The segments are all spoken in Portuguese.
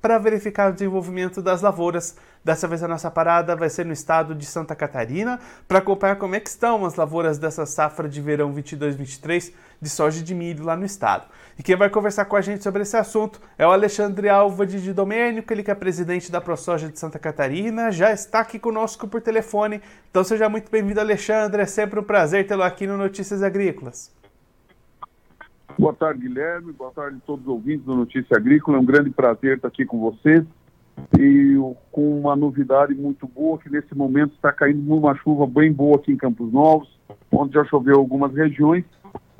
para verificar o desenvolvimento das lavouras. Dessa vez a nossa parada vai ser no estado de Santa Catarina para acompanhar como é que estão as lavouras dessa safra de verão 22-23 de soja de milho lá no estado. E quem vai conversar com a gente sobre esse assunto é o Alexandre Alva de Domênico, ele que é presidente da ProSoja de Santa Catarina, já está aqui conosco por telefone. Então seja muito bem-vindo, Alexandre. É sempre um prazer tê-lo aqui no Notícias Agrícolas. Boa tarde, Guilherme. Boa tarde a todos os ouvintes do Notícia Agrícola. É um grande prazer estar aqui com vocês e com uma novidade muito boa, que nesse momento está caindo uma chuva bem boa aqui em Campos Novos, onde já choveu algumas regiões,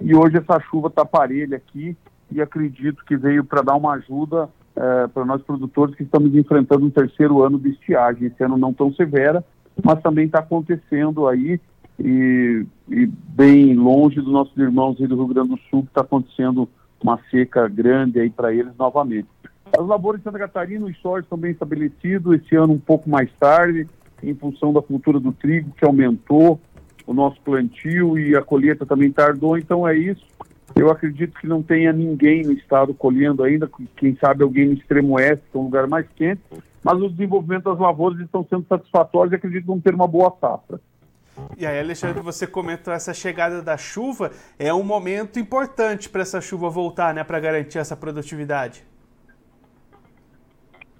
e hoje essa chuva está parelha aqui, e acredito que veio para dar uma ajuda é, para nós produtores que estamos enfrentando um terceiro ano de estiagem, esse ano não tão severa, mas também está acontecendo aí e, e, bem longe dos nossos irmãos do Rio Grande do Sul, que está acontecendo uma seca grande aí para eles novamente. As lavouras de Santa Catarina, os sóis estão bem estabelecidos, esse ano um pouco mais tarde, em função da cultura do trigo, que aumentou o nosso plantio e a colheita também tardou, então é isso. Eu acredito que não tenha ninguém no estado colhendo ainda, quem sabe alguém no extremo oeste, que é um lugar mais quente, mas o desenvolvimento das lavouras estão sendo satisfatórios e acredito que vão ter uma boa safra. E aí, Alexandre, você comentou essa chegada da chuva, é um momento importante para essa chuva voltar, né, para garantir essa produtividade.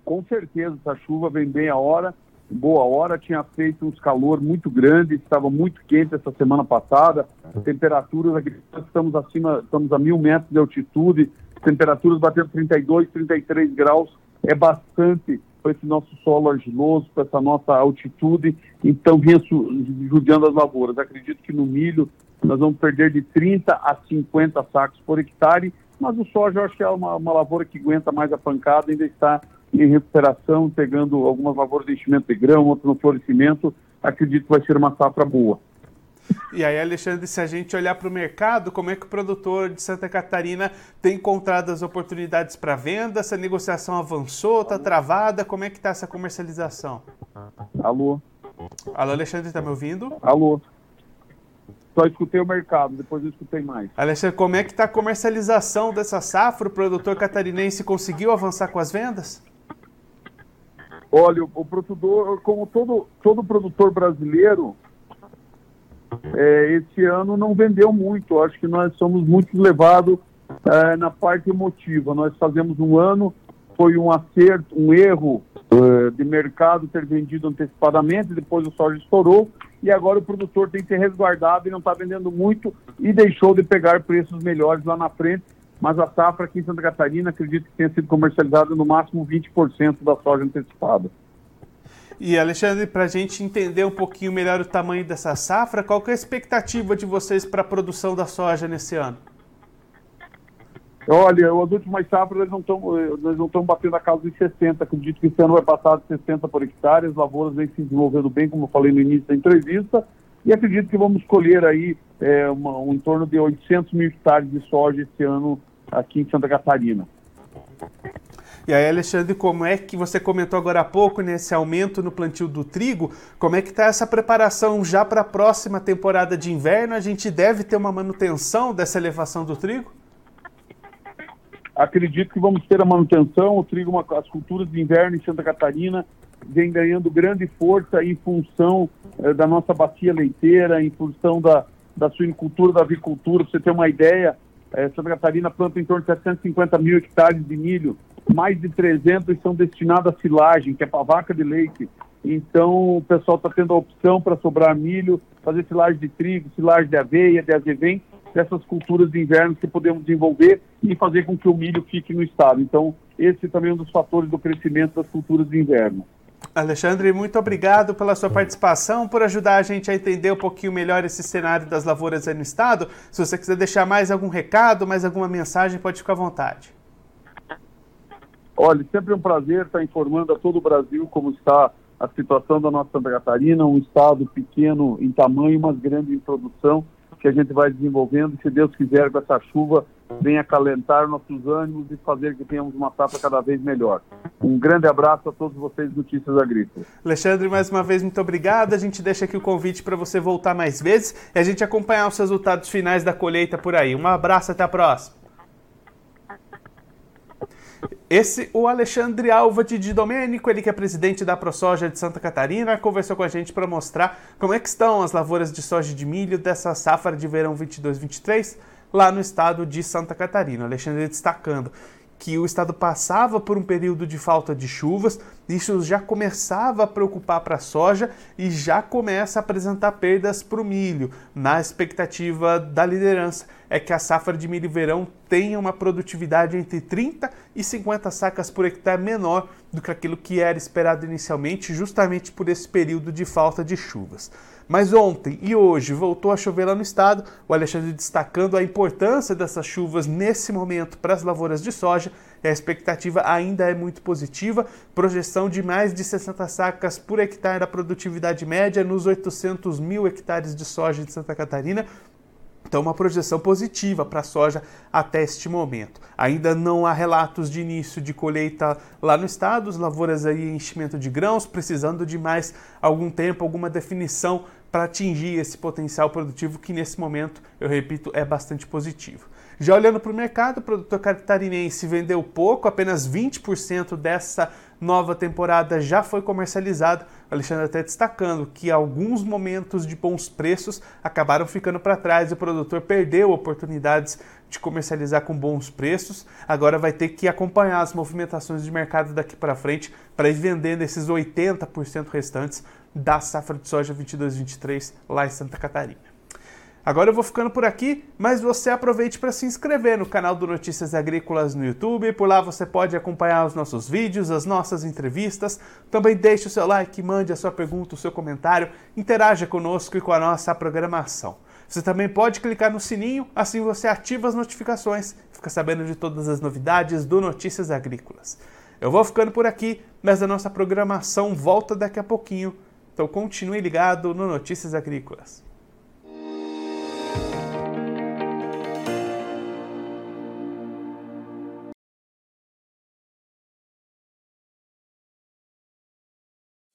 Com certeza, essa chuva vem bem a hora, boa hora, tinha feito uns calor muito grande, estava muito quente essa semana passada, temperaturas aqui, estamos acima, estamos a mil metros de altitude, temperaturas batendo 32, 33 graus, é bastante com esse nosso solo argiloso, com essa nossa altitude, então vinha judiando as lavouras. Acredito que no milho nós vamos perder de 30 a 50 sacos por hectare, mas o soja eu acho que é uma, uma lavoura que aguenta mais a pancada, ainda está em recuperação, pegando algumas lavouras de enchimento de grão, outras no florescimento, acredito que vai ser uma safra boa. E aí, Alexandre, se a gente olhar para o mercado, como é que o produtor de Santa Catarina tem encontrado as oportunidades para venda? Essa negociação avançou, está travada? Como é que está essa comercialização? Alô? Alô, Alexandre, está me ouvindo? Alô? Só escutei o mercado, depois eu escutei mais. Alexandre, como é que está a comercialização dessa safra? O produtor catarinense conseguiu avançar com as vendas? Olha, o, o produtor, como todo, todo produtor brasileiro, é, esse ano não vendeu muito. Acho que nós somos muito levados é, na parte emotiva. Nós fazemos um ano, foi um acerto, um erro é, de mercado ter vendido antecipadamente, depois o soja estourou e agora o produtor tem que ser resguardado e não está vendendo muito e deixou de pegar preços melhores lá na frente. Mas a safra aqui em Santa Catarina acredito que tenha sido comercializada no máximo 20% da soja antecipada. E Alexandre, para a gente entender um pouquinho melhor o tamanho dessa safra, qual é a expectativa de vocês para a produção da soja nesse ano? Olha, as últimas safras não estamos nós não estamos batendo a casa de 60. Acredito que esse ano vai passar de 60 por hectare. As lavouras vêm se desenvolvendo bem, como eu falei no início da entrevista. E acredito que vamos colher aí é, uma, um, em torno de 800 mil hectares de soja esse ano aqui em Santa Catarina. E aí, Alexandre, como é que você comentou agora há pouco nesse aumento no plantio do trigo? Como é que está essa preparação já para a próxima temporada de inverno? A gente deve ter uma manutenção dessa elevação do trigo? Acredito que vamos ter a manutenção. O trigo, uma, as culturas de inverno em Santa Catarina vem ganhando grande força em função eh, da nossa bacia leiteira, em função da, da suinicultura, da avicultura. Para você ter uma ideia, eh, Santa Catarina planta em torno de 750 mil hectares de milho mais de 300 são destinados a silagem, que é para vaca de leite. Então, o pessoal está tendo a opção para sobrar milho, fazer silagem de trigo, silagem de aveia, de azevém, dessas culturas de inverno que podemos desenvolver e fazer com que o milho fique no estado. Então, esse também é um dos fatores do crescimento das culturas de inverno. Alexandre, muito obrigado pela sua participação, por ajudar a gente a entender um pouquinho melhor esse cenário das lavouras aí no estado. Se você quiser deixar mais algum recado, mais alguma mensagem, pode ficar à vontade. Olha, sempre um prazer estar informando a todo o Brasil como está a situação da nossa Santa Catarina, um estado pequeno em tamanho, mas grande em produção, que a gente vai desenvolvendo. Se Deus quiser, com essa chuva, venha acalentar nossos ânimos e fazer que tenhamos uma safra cada vez melhor. Um grande abraço a todos vocês Notícias Agrícolas. Alexandre, mais uma vez, muito obrigado. A gente deixa aqui o convite para você voltar mais vezes e a gente acompanhar os resultados finais da colheita por aí. Um abraço, até a próxima. Esse, o Alexandre Alva de Domênico, ele que é presidente da ProSoja de Santa Catarina, conversou com a gente para mostrar como é que estão as lavouras de soja de milho dessa safra de verão 22-23 lá no estado de Santa Catarina. O Alexandre destacando que o estado passava por um período de falta de chuvas, isso já começava a preocupar para a soja e já começa a apresentar perdas para o milho, na expectativa da liderança é que a safra de milho verão tenha uma produtividade entre 30 e 50 sacas por hectare menor do que aquilo que era esperado inicialmente, justamente por esse período de falta de chuvas. Mas ontem e hoje voltou a chover lá no estado, o Alexandre destacando a importância dessas chuvas nesse momento para as lavouras de soja. A expectativa ainda é muito positiva, projeção de mais de 60 sacas por hectare da produtividade média nos 800 mil hectares de soja de Santa Catarina, então, uma projeção positiva para a soja até este momento. Ainda não há relatos de início de colheita lá no estado, as lavouras aí em enchimento de grãos, precisando de mais algum tempo, alguma definição para atingir esse potencial produtivo que nesse momento, eu repito, é bastante positivo. Já olhando para o mercado, o produtor catarinense vendeu pouco, apenas 20% dessa nova temporada já foi comercializado. Alexandre até destacando que alguns momentos de bons preços acabaram ficando para trás e o produtor perdeu oportunidades de comercializar com bons preços. Agora vai ter que acompanhar as movimentações de mercado daqui para frente para ir vendendo esses 80% restantes da safra de soja 22-23 lá em Santa Catarina. Agora eu vou ficando por aqui, mas você aproveite para se inscrever no canal do Notícias Agrícolas no YouTube. Por lá você pode acompanhar os nossos vídeos, as nossas entrevistas. Também deixe o seu like, mande a sua pergunta, o seu comentário, interaja conosco e com a nossa programação. Você também pode clicar no sininho, assim você ativa as notificações fica sabendo de todas as novidades do Notícias Agrícolas. Eu vou ficando por aqui, mas a nossa programação volta daqui a pouquinho. Então continue ligado no Notícias Agrícolas.